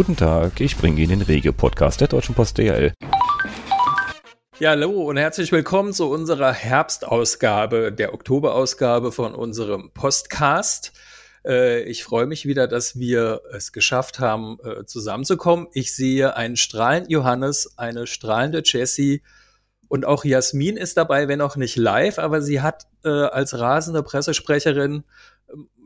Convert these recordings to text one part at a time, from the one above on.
Guten Tag, ich bringe Ihnen den Rege-Podcast der Deutschen Post DHL. Ja, hallo und herzlich willkommen zu unserer Herbstausgabe, der Oktoberausgabe von unserem Postcast. Äh, ich freue mich wieder, dass wir es geschafft haben, äh, zusammenzukommen. Ich sehe einen strahlenden Johannes, eine strahlende Jessie und auch Jasmin ist dabei, wenn auch nicht live, aber sie hat äh, als rasende Pressesprecherin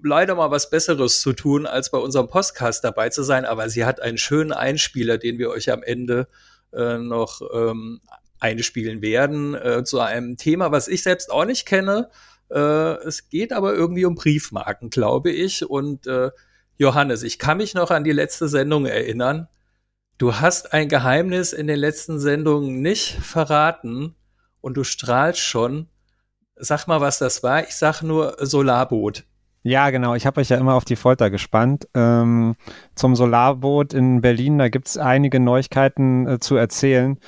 leider mal was Besseres zu tun, als bei unserem Podcast dabei zu sein. Aber sie hat einen schönen Einspieler, den wir euch am Ende äh, noch ähm, einspielen werden, äh, zu einem Thema, was ich selbst auch nicht kenne. Äh, es geht aber irgendwie um Briefmarken, glaube ich. Und äh, Johannes, ich kann mich noch an die letzte Sendung erinnern. Du hast ein Geheimnis in den letzten Sendungen nicht verraten und du strahlst schon. Sag mal, was das war. Ich sag nur Solarboot. Ja, genau. Ich habe euch ja immer auf die Folter gespannt. Ähm, zum Solarboot in Berlin, da gibt's einige Neuigkeiten äh, zu erzählen.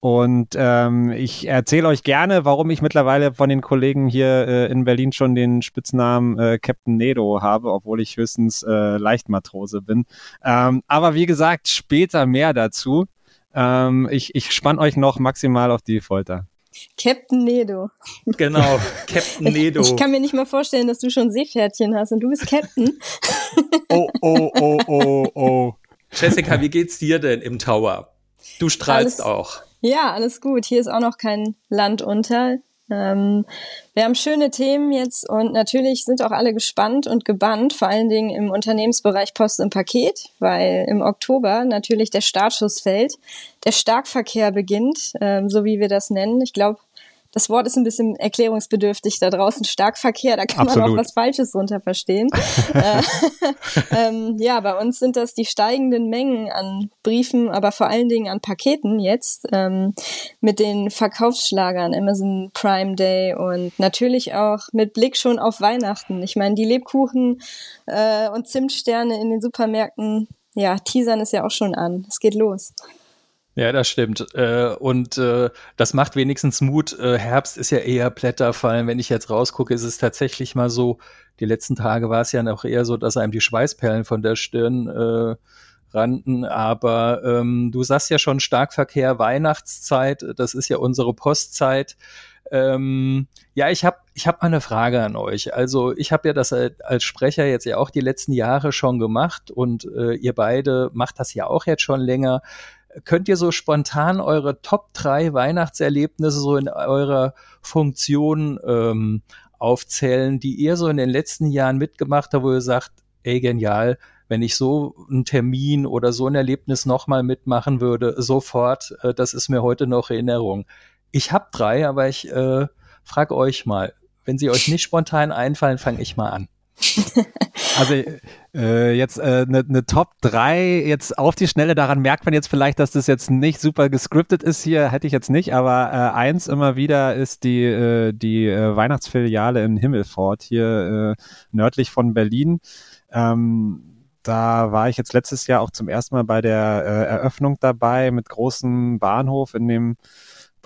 Und ähm, ich erzähle euch gerne, warum ich mittlerweile von den Kollegen hier äh, in Berlin schon den Spitznamen äh, Captain Nedo habe, obwohl ich höchstens äh, Leichtmatrose bin. Ähm, aber wie gesagt, später mehr dazu. Ähm, ich ich spann euch noch maximal auf die Folter. Captain Nedo. Genau, Captain Nedo. Ich kann mir nicht mal vorstellen, dass du schon Seepferdchen hast und du bist Captain. Oh, oh, oh, oh, oh. Jessica, wie geht's dir denn im Tower? Du strahlst Alles, auch. Ja, alles gut. Hier ist auch noch kein Land unter. Ähm, wir haben schöne Themen jetzt und natürlich sind auch alle gespannt und gebannt, vor allen Dingen im Unternehmensbereich Post im Paket, weil im Oktober natürlich der Startschuss fällt, der Starkverkehr beginnt, ähm, so wie wir das nennen. Ich glaube, das Wort ist ein bisschen erklärungsbedürftig da draußen. Starkverkehr, da kann Absolut. man auch was Falsches drunter verstehen. äh, ähm, ja, bei uns sind das die steigenden Mengen an Briefen, aber vor allen Dingen an Paketen jetzt ähm, mit den Verkaufsschlagern, Amazon Prime Day und natürlich auch mit Blick schon auf Weihnachten. Ich meine, die Lebkuchen äh, und Zimtsterne in den Supermärkten, ja, teasern ist ja auch schon an. Es geht los. Ja, das stimmt. Äh, und äh, das macht wenigstens Mut. Äh, Herbst ist ja eher Blätterfallen. Wenn ich jetzt rausgucke, ist es tatsächlich mal so, die letzten Tage war es ja noch eher so, dass einem die Schweißperlen von der Stirn äh, rannten. Aber ähm, du sagst ja schon Starkverkehr, Weihnachtszeit, das ist ja unsere Postzeit. Ähm, ja, ich habe ich hab mal eine Frage an euch. Also ich habe ja das als Sprecher jetzt ja auch die letzten Jahre schon gemacht und äh, ihr beide macht das ja auch jetzt schon länger könnt ihr so spontan eure Top 3 Weihnachtserlebnisse so in eurer Funktion ähm, aufzählen, die ihr so in den letzten Jahren mitgemacht habt, wo ihr sagt, ey, genial, wenn ich so einen Termin oder so ein Erlebnis nochmal mitmachen würde, sofort, äh, das ist mir heute noch Erinnerung. Ich habe drei, aber ich äh, frage euch mal, wenn sie euch nicht spontan einfallen, fange ich mal an. Also äh, jetzt eine äh, ne, ne Top 3 jetzt auf die Schnelle, daran merkt man jetzt vielleicht, dass das jetzt nicht super gescriptet ist hier, hätte ich jetzt nicht, aber äh, eins immer wieder ist die, äh, die äh, Weihnachtsfiliale in Himmelfort hier äh, nördlich von Berlin. Ähm, da war ich jetzt letztes Jahr auch zum ersten Mal bei der äh, Eröffnung dabei mit großem Bahnhof in dem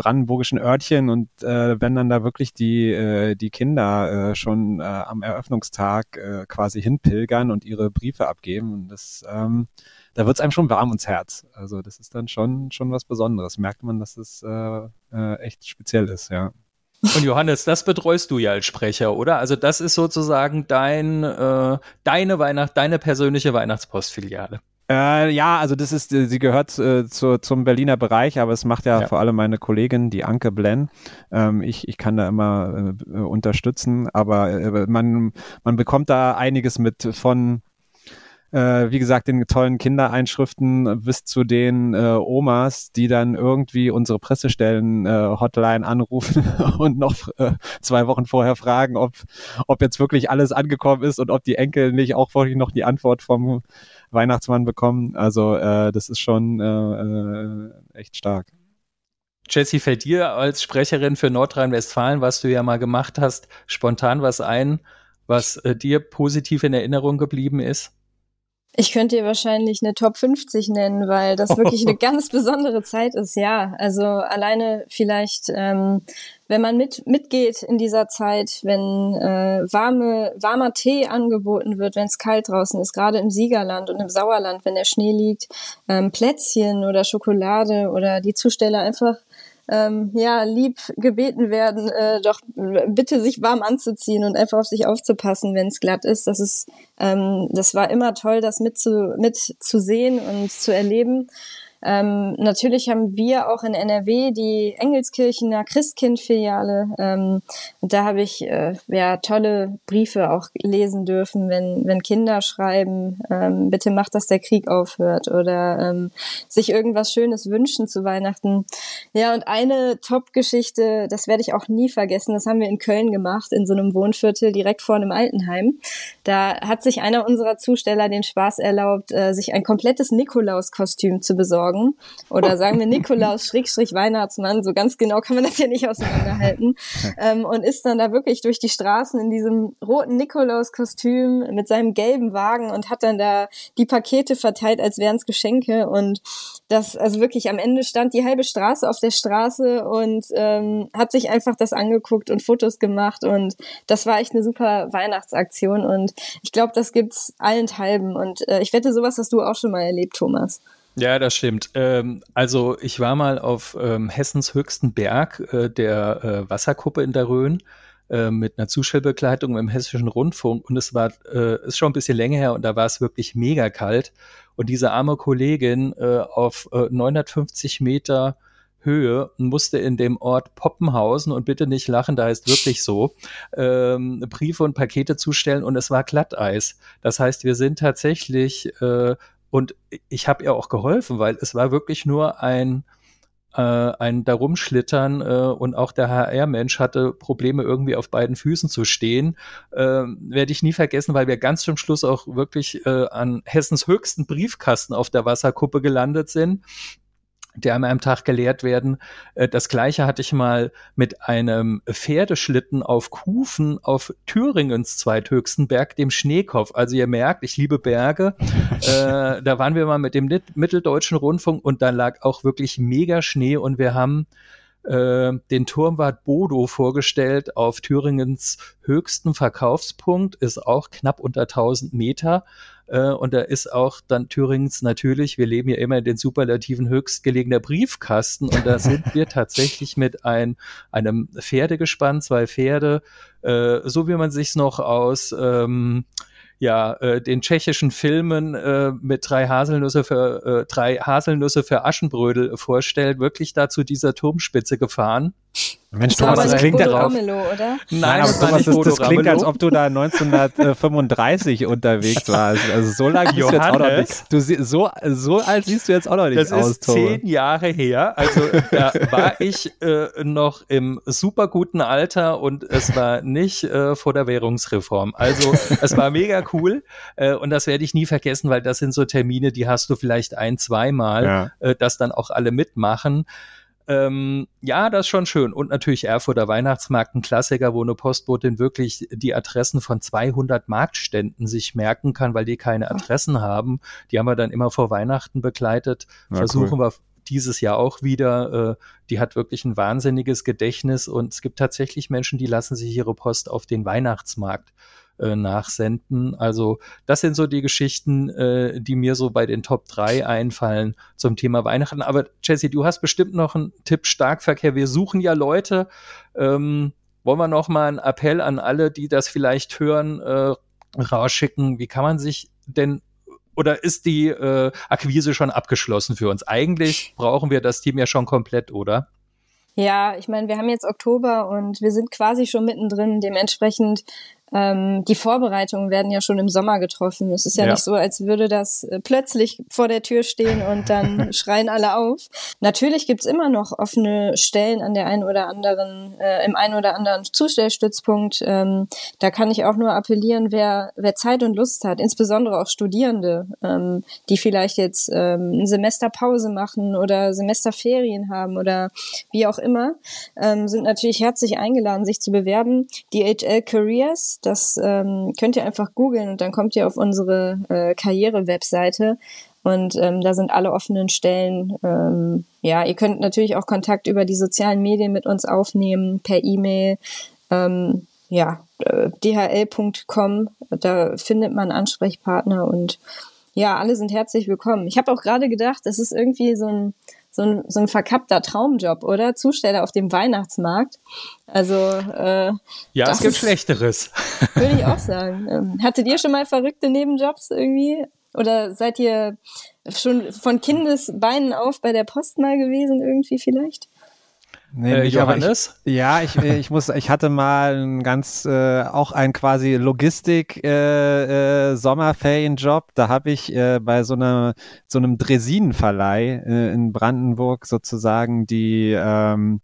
brandenburgischen Örtchen und äh, wenn dann da wirklich die, äh, die Kinder äh, schon äh, am Eröffnungstag äh, quasi hinpilgern und ihre Briefe abgeben, das, ähm, da wird's einem schon warm ums Herz. Also das ist dann schon, schon was Besonderes. Merkt man, dass es äh, äh, echt speziell ist, ja. Und Johannes, das betreust du ja als Sprecher, oder? Also das ist sozusagen dein, äh, deine Weihnacht, deine persönliche Weihnachtspostfiliale. Äh, ja, also das ist, sie gehört äh, zu, zum Berliner Bereich, aber es macht ja, ja, vor allem meine Kollegin, die Anke Blenn. Ähm, ich, ich kann da immer äh, unterstützen, aber äh, man, man bekommt da einiges mit von äh, wie gesagt, den tollen Kindereinschriften bis zu den äh, Omas, die dann irgendwie unsere Pressestellen-Hotline äh, anrufen und noch äh, zwei Wochen vorher fragen, ob, ob jetzt wirklich alles angekommen ist und ob die Enkel nicht auch wirklich noch die Antwort vom Weihnachtsmann bekommen. Also äh, das ist schon äh, äh, echt stark. Jessie, fällt dir als Sprecherin für Nordrhein-Westfalen, was du ja mal gemacht hast, spontan was ein, was äh, dir positiv in Erinnerung geblieben ist? Ich könnte dir wahrscheinlich eine Top 50 nennen, weil das wirklich eine ganz besondere Zeit ist, ja. Also alleine vielleicht, ähm, wenn man mit, mitgeht in dieser Zeit, wenn äh, warme, warmer Tee angeboten wird, wenn es kalt draußen ist, gerade im Siegerland und im Sauerland, wenn der Schnee liegt, ähm, Plätzchen oder Schokolade oder die Zusteller einfach ähm, ja, lieb gebeten werden, äh, doch bitte sich warm anzuziehen und einfach auf sich aufzupassen, wenn es glatt ist. Das ist, ähm, das war immer toll, das mit zu, mit zu und zu erleben. Ähm, natürlich haben wir auch in NRW die Engelskirchener Christkind-Filiale. Ähm, da habe ich äh, ja tolle Briefe auch lesen dürfen, wenn, wenn Kinder schreiben, ähm, bitte macht, dass der Krieg aufhört oder ähm, sich irgendwas Schönes wünschen zu Weihnachten. Ja, und eine Top-Geschichte, das werde ich auch nie vergessen, das haben wir in Köln gemacht, in so einem Wohnviertel direkt vor einem Altenheim. Da hat sich einer unserer Zusteller den Spaß erlaubt, äh, sich ein komplettes Nikolaus-Kostüm zu besorgen besorgen. Oder sagen wir Nikolaus Schrägstrich Weihnachtsmann, so ganz genau kann man das ja nicht auseinanderhalten. ähm, und ist dann da wirklich durch die Straßen in diesem roten Nikolaus-Kostüm mit seinem gelben Wagen und hat dann da die Pakete verteilt, als wären es Geschenke. Und das, also wirklich, am Ende stand die halbe Straße auf der Straße und ähm, hat sich einfach das angeguckt und Fotos gemacht. Und das war echt eine super Weihnachtsaktion. Und ich glaube, das gibt's allenthalben. Und äh, ich wette, sowas hast du auch schon mal erlebt, Thomas. Ja, das stimmt. Ähm, also ich war mal auf ähm, Hessens höchsten Berg äh, der äh, Wasserkuppe in der Rhön äh, mit einer Zustellbegleitung im Hessischen Rundfunk und es war äh, ist schon ein bisschen länger her und da war es wirklich mega kalt und diese arme Kollegin äh, auf äh, 950 Meter Höhe musste in dem Ort Poppenhausen und bitte nicht lachen, da heißt wirklich so, ähm, Briefe und Pakete zustellen und es war Glatteis. Das heißt, wir sind tatsächlich äh, und ich habe ihr auch geholfen, weil es war wirklich nur ein, äh, ein Darumschlittern äh, und auch der HR-Mensch hatte Probleme, irgendwie auf beiden Füßen zu stehen. Äh, Werde ich nie vergessen, weil wir ganz zum Schluss auch wirklich äh, an Hessens höchsten Briefkasten auf der Wasserkuppe gelandet sind der an einem Tag geleert werden. Äh, das gleiche hatte ich mal mit einem Pferdeschlitten auf Kufen auf Thüringens zweithöchsten Berg, dem Schneekopf. Also ihr merkt, ich liebe Berge. äh, da waren wir mal mit dem Mitteldeutschen Rundfunk und da lag auch wirklich mega Schnee und wir haben äh, den Turmwart Bodo vorgestellt auf Thüringens höchsten Verkaufspunkt, ist auch knapp unter 1000 Meter. Äh, und da ist auch dann Thüringens natürlich, wir leben ja immer in den superlativen höchstgelegener Briefkasten und da sind wir tatsächlich mit ein, einem Pferdegespann, zwei Pferde, äh, so wie man sich's noch aus ähm, ja, äh, den tschechischen Filmen äh, mit drei Haselnüsse für äh, drei Haselnüsse für Aschenbrödel vorstellt, wirklich da zu dieser Turmspitze gefahren. Mensch, Thomas, das, das klingt darauf. Ramelow, oder? Nein, Nein aber Thomas, das, das klingt, als ob du da 1935 unterwegs warst. Also so lange bist du jetzt auch noch nicht. Du, so, so alt siehst du jetzt auch noch nicht das aus, Das ist zehn Jahre her. Also da war ich äh, noch im super guten Alter und es war nicht äh, vor der Währungsreform. Also es war mega cool äh, und das werde ich nie vergessen, weil das sind so Termine, die hast du vielleicht ein, zweimal, ja. äh, dass dann auch alle mitmachen. Ähm, ja, das ist schon schön. Und natürlich Erfurter Weihnachtsmarkt, ein Klassiker, wo eine Postbotin wirklich die Adressen von 200 Marktständen sich merken kann, weil die keine Adressen haben. Die haben wir dann immer vor Weihnachten begleitet. Ja, Versuchen cool. wir dieses Jahr auch wieder. Äh, die hat wirklich ein wahnsinniges Gedächtnis und es gibt tatsächlich Menschen, die lassen sich ihre Post auf den Weihnachtsmarkt äh, nachsenden. Also das sind so die Geschichten, äh, die mir so bei den Top 3 einfallen zum Thema Weihnachten. Aber Jesse, du hast bestimmt noch einen Tipp Starkverkehr. Wir suchen ja Leute. Ähm, wollen wir noch mal einen Appell an alle, die das vielleicht hören, rausschicken? Wie kann man sich denn oder ist die äh, Akquise schon abgeschlossen für uns? Eigentlich brauchen wir das Team ja schon komplett, oder? Ja, ich meine, wir haben jetzt Oktober und wir sind quasi schon mittendrin. Dementsprechend ähm, die Vorbereitungen werden ja schon im Sommer getroffen. Es ist ja, ja, nicht so, als würde das äh, plötzlich vor der Tür stehen und dann schreien alle auf. Natürlich gibt's immer noch offene Stellen an der einen oder anderen, äh, im einen oder anderen Zustellstützpunkt. Ähm, da kann ich auch nur appellieren, wer, wer Zeit und Lust hat, insbesondere auch Studierende, ähm, die vielleicht jetzt ähm, eine Semesterpause machen oder Semesterferien haben oder wie auch immer, ähm, sind natürlich herzlich eingeladen, sich zu bewerben. Die HL Das ähm, könnt ihr einfach googeln und dann kommt ihr auf unsere äh, Karriere-Webseite und ähm, da sind alle offenen Stellen. Ähm, ja, ihr könnt natürlich auch Kontakt über die sozialen Medien mit uns aufnehmen, per E-Mail. Ähm, ja, äh, dhl.com, da findet man Ansprechpartner und ja, alle sind herzlich willkommen. Ich habe auch gerade gedacht, das ist irgendwie so ein, so ein, so ein verkappter Traumjob, oder? Zusteller auf dem Weihnachtsmarkt. Also äh, ja, es gibt Schlechteres. Würde ich auch sagen. Ähm, hattet ihr schon mal verrückte Nebenjobs irgendwie? Oder seid ihr schon von Kindesbeinen auf bei der Post mal gewesen irgendwie vielleicht? Nee, äh, Johannes? Ich, ja, ich, äh, ich muss, ich hatte mal ein ganz, äh, auch ein quasi Logistik äh, äh, Sommerferienjob. Da habe ich äh, bei so einer so einem Dresinenverleih äh, in Brandenburg sozusagen die ähm,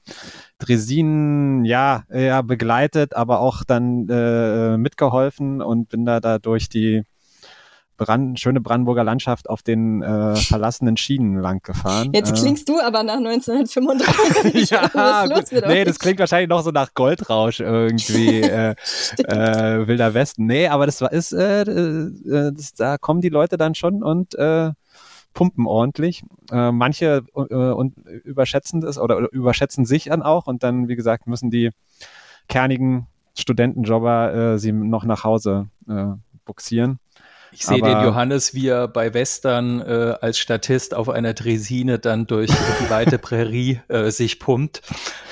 Dresinen ja, ja begleitet, aber auch dann äh, mitgeholfen und bin da da durch die Brand, schöne Brandenburger Landschaft auf den äh, verlassenen Schienen lang gefahren. Jetzt äh, klingst du aber nach 1935. ja, los mit nee, das klingt wahrscheinlich noch so nach Goldrausch irgendwie, äh, äh, Wilder Westen. Nee, aber das war ist, äh, äh, das, da kommen die Leute dann schon und äh, pumpen ordentlich. Äh, manche äh, und überschätzen das oder, oder überschätzen sich dann auch und dann, wie gesagt, müssen die kernigen Studentenjobber äh, sie noch nach Hause äh, buxieren. Ich sehe den Johannes, wie er bei Western äh, als Statist auf einer Dresine dann durch die weite Prärie äh, sich pumpt,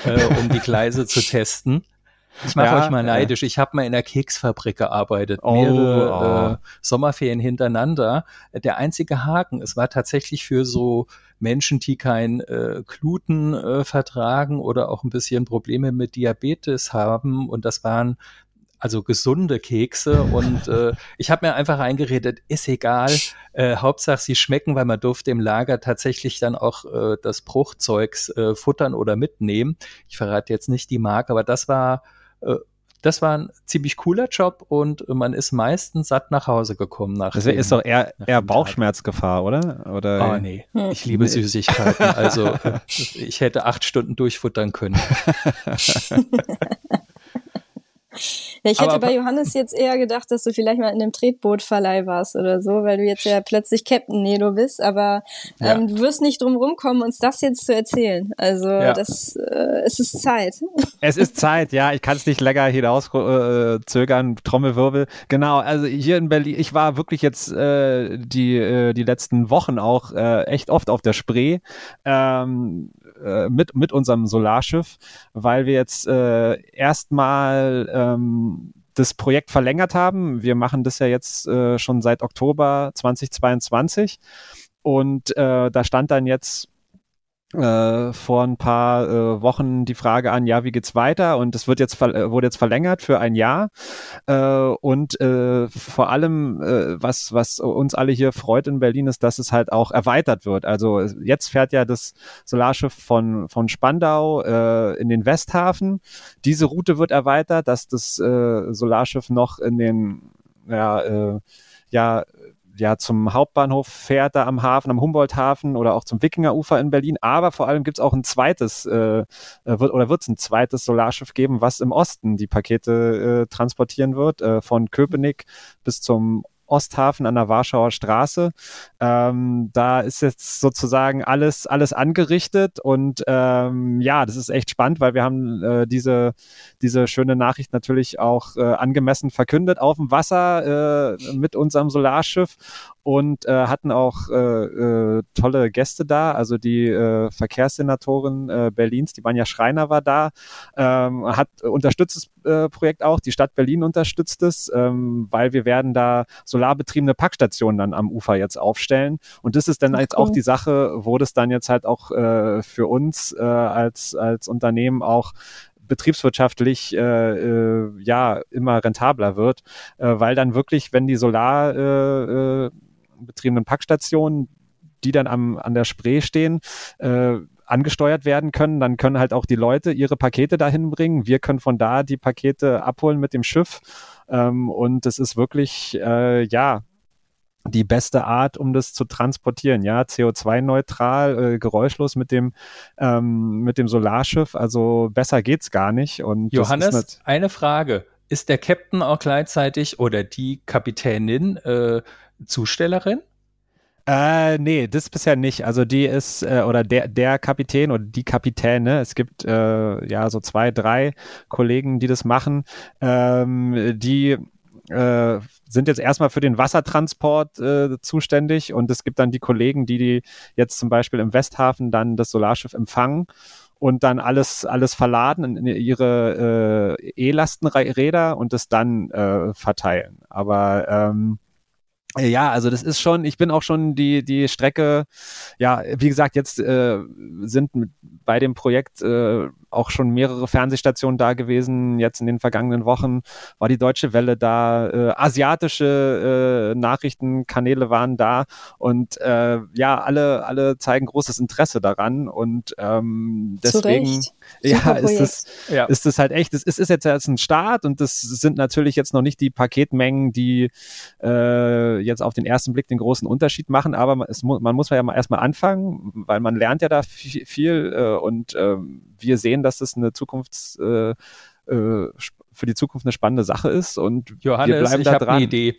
äh, um die Gleise zu testen. Ich mache ja, euch mal neidisch. Ja. Ich habe mal in der Keksfabrik gearbeitet, oh, mehrere oh. Äh, Sommerferien hintereinander. Der einzige Haken, es war tatsächlich für so Menschen, die kein äh, Gluten äh, vertragen oder auch ein bisschen Probleme mit Diabetes haben. Und das waren also gesunde Kekse. Und äh, ich habe mir einfach eingeredet, ist egal, äh, Hauptsache sie schmecken, weil man durfte im Lager tatsächlich dann auch äh, das Bruchzeugs äh, futtern oder mitnehmen. Ich verrate jetzt nicht die Marke, aber das war äh, das war ein ziemlich cooler Job und man ist meistens satt nach Hause gekommen. Nach das ist doch eher, eher Bauchschmerzgefahr, oder? oder? Oh nee, ich liebe Süßigkeiten. Also ich hätte acht Stunden durchfuttern können. Ja, ich hätte bei Johannes jetzt eher gedacht, dass du vielleicht mal in einem Tretbootverleih warst oder so, weil du jetzt ja plötzlich Captain Nelo bist, aber ähm, ja. du wirst nicht drum rumkommen, uns das jetzt zu erzählen. Also ja. das, äh, es ist Zeit. Es ist Zeit, ja. Ich kann es nicht länger hinaus äh, zögern. Trommelwirbel. Genau, also hier in Berlin, ich war wirklich jetzt äh, die, äh, die letzten Wochen auch äh, echt oft auf der Spree. Ähm, äh, mit, mit unserem Solarschiff, weil wir jetzt äh, erstmal ähm, das Projekt verlängert haben. Wir machen das ja jetzt äh, schon seit Oktober 2022 und äh, da stand dann jetzt äh, vor ein paar äh, Wochen die Frage an, ja, wie geht's weiter? Und es wird jetzt äh, wurde jetzt verlängert für ein Jahr. Äh, und äh, vor allem, äh, was, was uns alle hier freut in Berlin, ist, dass es halt auch erweitert wird. Also jetzt fährt ja das Solarschiff von, von Spandau in den Westhafen. Diese Route wird erweitert, dass das Solarschiff noch in den ja, ja, ja zum Hauptbahnhof fährt, da am Hafen, am Humboldthafen oder auch zum Wikingerufer in Berlin. Aber vor allem gibt es auch ein zweites, äh, äh, wird, oder wird es ein zweites Solarschiff geben, was im Osten die Pakete äh, transportieren wird, äh, von Köpenick bis zum Osthafen an der Warschauer Straße. Ähm, da ist jetzt sozusagen alles, alles angerichtet und ähm, ja, das ist echt spannend, weil wir haben äh, diese, diese schöne Nachricht natürlich auch äh, angemessen verkündet auf dem Wasser äh, mit unserem Solarschiff und äh, hatten auch äh, äh, tolle Gäste da. Also die äh, Verkehrssenatorin äh, Berlins, die Banja Schreiner war da, ähm, hat unterstützt das äh, Projekt auch. Die Stadt Berlin unterstützt es, ähm, weil wir werden da solarbetriebene Packstationen dann am Ufer jetzt aufstellen. Und das ist dann jetzt auch die Sache, wo das dann jetzt halt auch äh, für uns äh, als als Unternehmen auch betriebswirtschaftlich äh, äh, ja immer rentabler wird, äh, weil dann wirklich, wenn die Solar äh, äh, betriebenen Packstationen, die dann am, an der Spree stehen, äh, angesteuert werden können. Dann können halt auch die Leute ihre Pakete dahin bringen. Wir können von da die Pakete abholen mit dem Schiff. Ähm, und es ist wirklich, äh, ja, die beste Art, um das zu transportieren. Ja, CO2-neutral, äh, geräuschlos mit dem, ähm, mit dem Solarschiff. Also besser geht's gar nicht. Und Johannes, eine Frage ist der Captain auch gleichzeitig oder die Kapitänin äh, Zustellerin? Äh, nee, das bisher nicht. Also die ist, äh, oder der, der Kapitän oder die Kapitäne, es gibt äh, ja so zwei, drei Kollegen, die das machen, ähm, die äh, sind jetzt erstmal für den Wassertransport äh, zuständig und es gibt dann die Kollegen, die, die jetzt zum Beispiel im Westhafen dann das Solarschiff empfangen und dann alles, alles verladen in ihre äh, E-Lastenräder und das dann äh, verteilen. Aber ähm, ja, also das ist schon, ich bin auch schon die, die Strecke, ja, wie gesagt, jetzt äh, sind bei dem Projekt äh, auch schon mehrere Fernsehstationen da gewesen. Jetzt in den vergangenen Wochen war die Deutsche Welle da, äh, asiatische äh, Nachrichtenkanäle waren da und äh, ja, alle, alle zeigen großes Interesse daran und ähm, deswegen ja, ist es, ja. ist es halt echt, es ist, ist jetzt erst ein Start und das sind natürlich jetzt noch nicht die Paketmengen, die äh, jetzt auf den ersten Blick den großen Unterschied machen, aber es, man muss ja mal erstmal anfangen, weil man lernt ja da viel, viel äh, und äh, wir sehen, dass es eine Zukunfts äh, äh, für die Zukunft eine spannende Sache ist und Johannes, wir bleiben ich da dran. Eine Idee.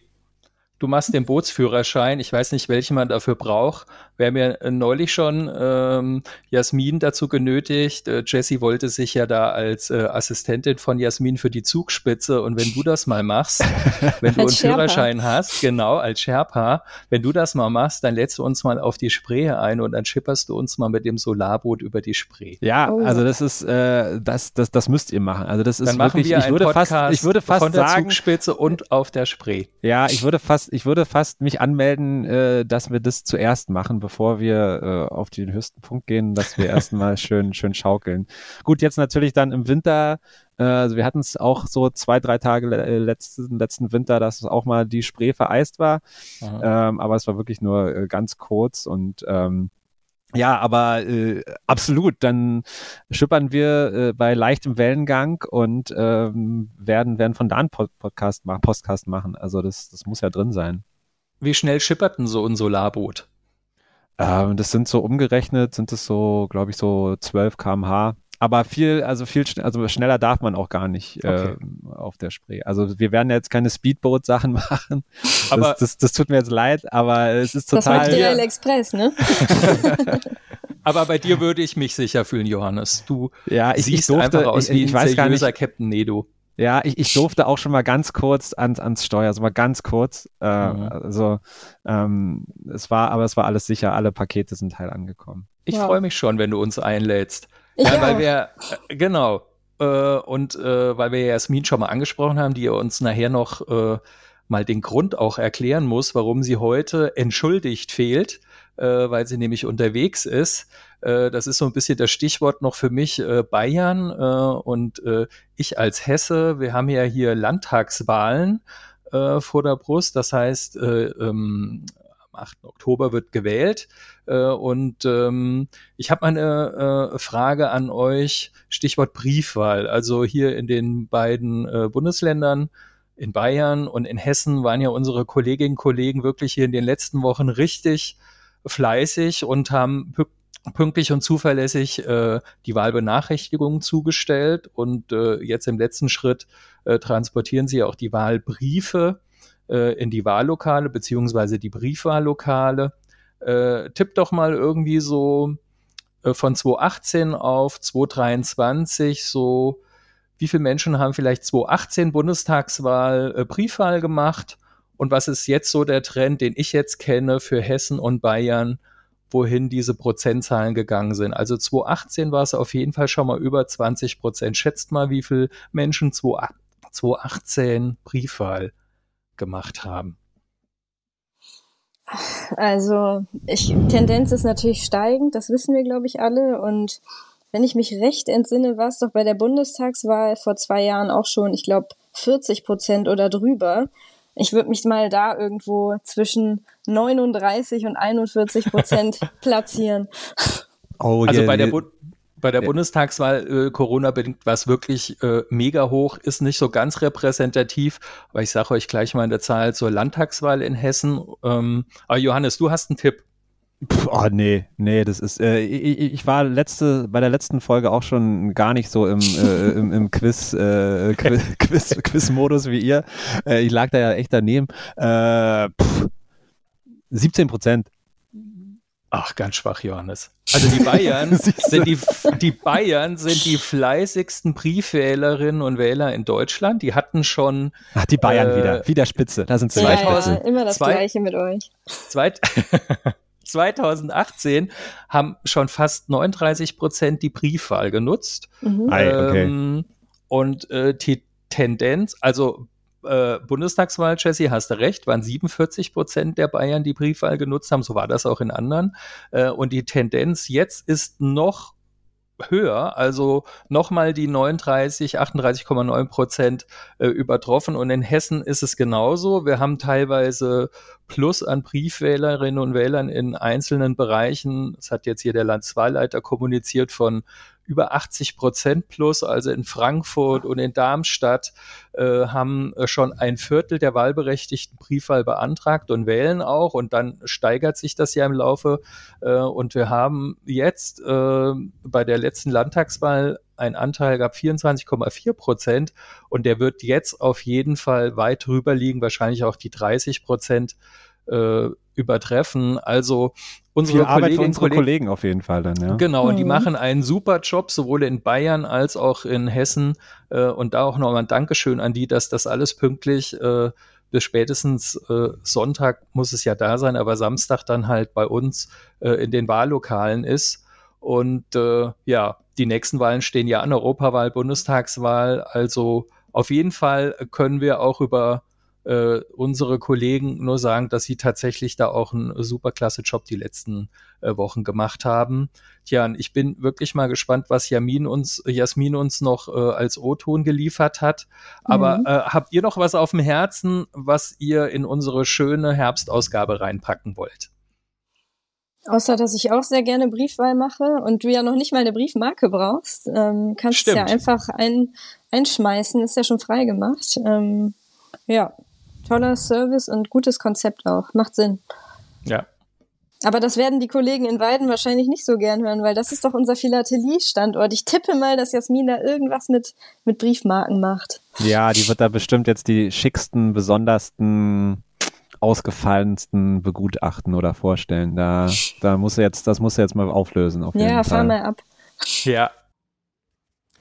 Du machst den Bootsführerschein. Ich weiß nicht, welchen man dafür braucht. Wir haben ja äh, neulich schon ähm, Jasmin dazu genötigt. Äh, Jessie wollte sich ja da als äh, Assistentin von Jasmin für die Zugspitze. Und wenn du das mal machst, wenn du einen Sherpa. Führerschein hast, genau, als Sherpa, wenn du das mal machst, dann lädst du uns mal auf die Spree ein und dann schipperst du uns mal mit dem Solarboot über die Spree. Ja, oh. also das ist, äh, das, das, das müsst ihr machen. Also das ist dann wirklich, wir ich würde fast, ich würde fast von der sagen, Zugspitze und auf der Spree. Ja, ich würde fast, ich würde fast mich anmelden, äh, dass wir das zuerst machen, bevor wir äh, auf den höchsten Punkt gehen, dass wir erstmal schön, schön schaukeln. Gut, jetzt natürlich dann im Winter, äh, also wir hatten es auch so zwei, drei Tage äh, letzten, letzten Winter, dass auch mal die Spree vereist war. Ähm, aber es war wirklich nur äh, ganz kurz und ähm, ja, aber äh, absolut. Dann schippern wir äh, bei leichtem Wellengang und ähm, werden, werden von da an Podcast machen, Podcast machen. Also das, das muss ja drin sein. Wie schnell schippert denn so ein Solarboot? Ähm, das sind so umgerechnet, sind es so, glaube ich, so 12 kmh. Aber viel, also viel, also schneller darf man auch gar nicht okay. äh, auf der Spree. Also wir werden jetzt keine Speedboat-Sachen machen. Aber das, das, das, tut mir jetzt leid, aber es ist total. Das macht DL Express, ne? aber bei dir würde ich mich sicher fühlen, Johannes. Du ja, ich, siehst ich durfte, einfach aus ich, wie ich ein weiß gar nicht, Captain Nedo. Ja, ich, ich durfte auch schon mal ganz kurz ans, ans Steuer, also mal ganz kurz. Äh, mhm. Also ähm, es war, aber es war alles sicher, alle Pakete sind heil angekommen. Ich wow. freue mich schon, wenn du uns einlädst. Ich ja, weil wir, äh, genau, äh, und äh, weil wir Jasmin schon mal angesprochen haben, die uns nachher noch äh, mal den Grund auch erklären muss, warum sie heute entschuldigt fehlt, äh, weil sie nämlich unterwegs ist. Äh, das ist so ein bisschen das Stichwort noch für mich äh, Bayern äh, und äh, ich als Hesse. Wir haben ja hier Landtagswahlen äh, vor der Brust. Das heißt, äh, ähm, am 8. Oktober wird gewählt. Äh, und ähm, ich habe eine äh, Frage an euch, Stichwort Briefwahl. Also hier in den beiden äh, Bundesländern, in Bayern und in Hessen waren ja unsere Kolleginnen und Kollegen wirklich hier in den letzten Wochen richtig fleißig und haben pünktlich und zuverlässig äh, die Wahlbenachrichtigungen zugestellt und äh, jetzt im letzten Schritt äh, transportieren sie auch die Wahlbriefe äh, in die Wahllokale beziehungsweise die Briefwahllokale. Äh, tipp doch mal irgendwie so äh, von 2018 auf 2023 so wie viele Menschen haben vielleicht 2018 Bundestagswahl äh, Briefwahl gemacht und was ist jetzt so der Trend, den ich jetzt kenne für Hessen und Bayern wohin diese Prozentzahlen gegangen sind. Also 2018 war es auf jeden Fall schon mal über 20 Prozent. Schätzt mal, wie viele Menschen 2018 Briefwahl gemacht haben. Also, ich, Tendenz ist natürlich steigend, das wissen wir, glaube ich, alle. Und wenn ich mich recht entsinne, war es doch bei der Bundestagswahl vor zwei Jahren auch schon, ich glaube, 40 Prozent oder drüber. Ich würde mich mal da irgendwo zwischen 39 und 41 Prozent platzieren. Oh, also yeah, bei der, Bu bei der yeah. Bundestagswahl äh, Corona-bedingt war es wirklich äh, mega hoch, ist nicht so ganz repräsentativ, aber ich sage euch gleich mal in der Zahl zur Landtagswahl in Hessen. Ähm, aber Johannes, du hast einen Tipp. Puh, oh nee, nee, das ist, äh, ich, ich, war letzte, bei der letzten Folge auch schon gar nicht so im, äh, im, im Quiz, äh, Quiz, Quiz, Quiz-Modus wie ihr. Äh, ich lag da ja echt daneben. Äh, pff, 17 Prozent. Ach, ganz schwach, Johannes. Also die Bayern sind die, die Bayern sind die fleißigsten Briefwählerinnen und Wähler in Deutschland. Die hatten schon. Ach, die Bayern äh, wieder. Wieder Spitze. Da sind zwei ja. Ja, immer das Zwei- Gleiche mit euch. Zweit 2018 haben schon fast 39 Prozent die Briefwahl genutzt. Mhm. Ei, okay. Ähm, und äh, die Tendenz, also äh, Bundestagswahl, Jesse, hast du recht, waren 47 Prozent der Bayern, die Briefwahl genutzt haben. So war das auch in anderen. Äh, und die Tendenz jetzt ist noch höher, also nochmal die 39, 38,9 Prozent äh, übertroffen. Und in Hessen ist es genauso. Wir haben teilweise Plus an Briefwählerinnen und Wählern in einzelnen Bereichen. Das hat jetzt hier der Landeswahlleiter kommuniziert von über 80 Prozent plus, also in Frankfurt und in Darmstadt äh, haben äh, schon ein Viertel der Wahlberechtigten Briefwahl beantragt und wählen auch. Und dann steigert sich das ja im Laufe äh, und wir haben jetzt äh, bei der letzten Landtagswahl einen Anteil gab 24,4 Prozent. Und der wird jetzt auf jeden Fall weit drüber liegen, wahrscheinlich auch die 30 Prozent äh, übertreffen. Also unsere Viel Arbeit für unsere Kollegen, Kollegen auf jeden Fall dann, ja. Genau, und die Mhm. machen einen super Job, sowohl in Bayern als auch in Hessen. Äh, und da auch nochmal ein Dankeschön an die, dass das alles pünktlich äh, bis spätestens äh, Sonntag muss es ja da sein, aber Samstag dann halt bei uns äh, in den Wahllokalen ist. Und äh, ja, die nächsten Wahlen stehen ja an, Europawahl, Bundestagswahl. Also auf jeden Fall können wir auch über äh, unsere Kollegen nur sagen, dass sie tatsächlich da auch einen super klasse Job die letzten äh, Wochen gemacht haben. Tja, ich bin wirklich mal gespannt, was Jasmin uns, Jasmin uns noch äh, als O-Ton geliefert hat. Aber Mhm. äh, habt ihr noch was auf dem Herzen, was ihr in unsere schöne Herbstausgabe reinpacken wollt? Außer, dass ich auch sehr gerne Briefwahl mache und du ja noch nicht mal eine Briefmarke brauchst, ähm, kannst du es ja einfach ein, einschmeißen, ist ja schon frei gemacht. Ähm, ja, toller Service und gutes Konzept auch, macht Sinn. Ja. Aber das werden die Kollegen in Weiden wahrscheinlich nicht so gern hören, weil das ist doch unser Philatelie-Standort. Ich tippe mal, dass Jasmin da irgendwas mit, mit Briefmarken macht. Ja, die wird da bestimmt jetzt die schicksten, besondersten, ausgefallensten begutachten oder vorstellen. Da, da muss sie jetzt, das muss sie jetzt mal auflösen. Auf jeden Ja, fahr mal ab. Ja.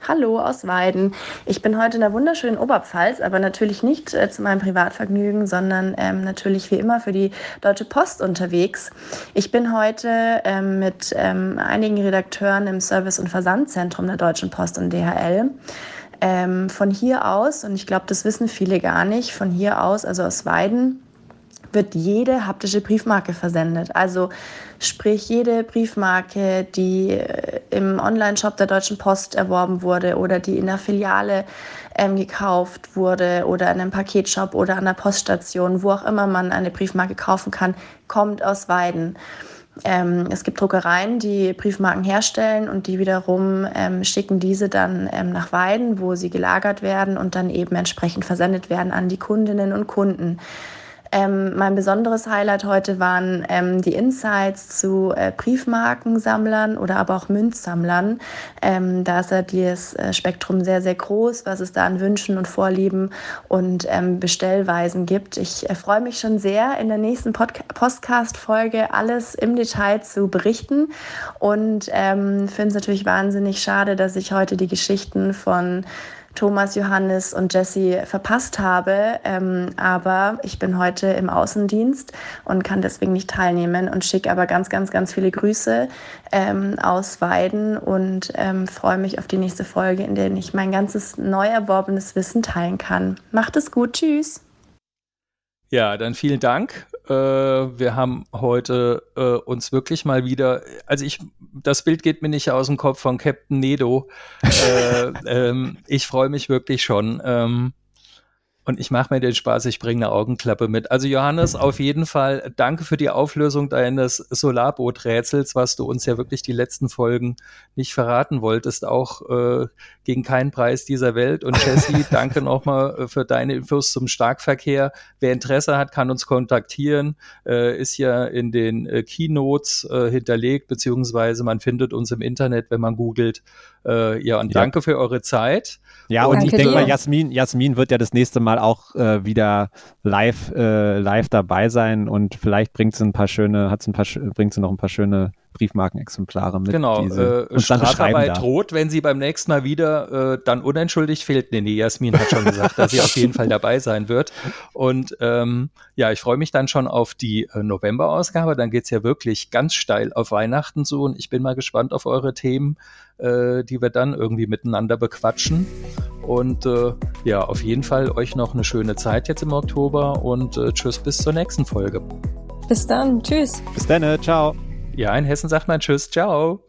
Hallo aus Weiden. Ich bin heute in der wunderschönen Oberpfalz, aber natürlich nicht äh, zu meinem Privatvergnügen, sondern ähm, natürlich wie immer für die Deutsche Post unterwegs. Ich bin heute ähm, mit ähm, einigen Redakteuren im Service- und Versandzentrum der Deutschen Post und DHL. Ähm, von hier aus, und ich glaube, das wissen viele gar nicht, von hier aus, also aus Weiden, wird jede haptische Briefmarke versendet. Also sprich jede Briefmarke, die äh, im Online-Shop der Deutschen Post erworben wurde oder die in der Filiale ähm, gekauft wurde oder in einem Paketshop oder an der Poststation, wo auch immer man eine Briefmarke kaufen kann, kommt aus Weiden. Ähm, es gibt Druckereien, die Briefmarken herstellen und die wiederum ähm, schicken diese dann ähm, nach Weiden, wo sie gelagert werden und dann eben entsprechend versendet werden an die Kundinnen und Kunden. Ähm, mein besonderes Highlight heute waren ähm, die Insights zu äh, Briefmarkensammlern oder aber auch Münzsammlern. Ähm, da ist ja das äh, Spektrum sehr, sehr groß, was es da an Wünschen und Vorlieben und ähm, Bestellweisen gibt. Ich äh, freue mich schon sehr, in der nächsten Podca Podcast-Folge alles im Detail zu berichten und ähm, finde es natürlich wahnsinnig schade, dass ich heute die Geschichten von Thomas, Johannes und Jesse verpasst habe. Ähm, aber ich bin heute im Außendienst und kann deswegen nicht teilnehmen und schicke aber ganz, ganz, ganz viele Grüße ähm, aus Weiden und ähm, freue mich auf die nächste Folge, in der ich mein ganzes neu erworbenes Wissen teilen kann. Macht es gut. Tschüss. Ja, dann vielen Dank. Äh, wir haben heute äh, uns wirklich mal wieder, also ich, das Bild geht mir nicht aus dem Kopf von Captain Nedo. äh, ähm, ich freue mich wirklich schon. Ähm, Und ich mache mir den Spaß, ich bringe eine Augenklappe mit. Also Johannes, auf jeden Fall danke für die Auflösung deines Solarboot-Rätsels, was du uns ja wirklich die letzten Folgen nicht verraten wolltest, auch äh, gegen keinen Preis dieser Welt. Und Jesse, danke nochmal äh, für deine Infos zum Starkverkehr. Wer Interesse hat, kann uns kontaktieren, äh, ist ja in den äh, Keynotes äh, hinterlegt, beziehungsweise man findet uns im Internet, wenn man googelt. Äh, ja, und ja. danke für eure Zeit. Ja, und, und ich denke mal, Jasmin, Jasmin wird ja das nächste Mal auch äh, wieder live, äh, live dabei sein und vielleicht bringt sie ein paar schöne, hat sie ein paar, bringt sie noch ein paar schöne Briefmarkenexemplare mit. Genau, äh, Strafarbeit droht, wenn sie beim nächsten Mal wieder äh, dann unentschuldigt fehlt. Nee, nee, Jasmin hat schon gesagt, dass sie auf jeden Fall dabei sein wird. Und ähm, ja, ich freue mich dann schon auf die äh, November-Ausgabe. Dann geht's ja wirklich ganz steil auf Weihnachten zu und ich bin mal gespannt auf eure Themen, äh, die wir dann irgendwie miteinander bequatschen. Und äh, ja, auf jeden Fall euch noch eine schöne Zeit jetzt im Oktober und äh, tschüss bis zur nächsten Folge. Bis dann, tschüss. Bis dann, ciao. Ja, in Hessen sagt man Tschüss, ciao.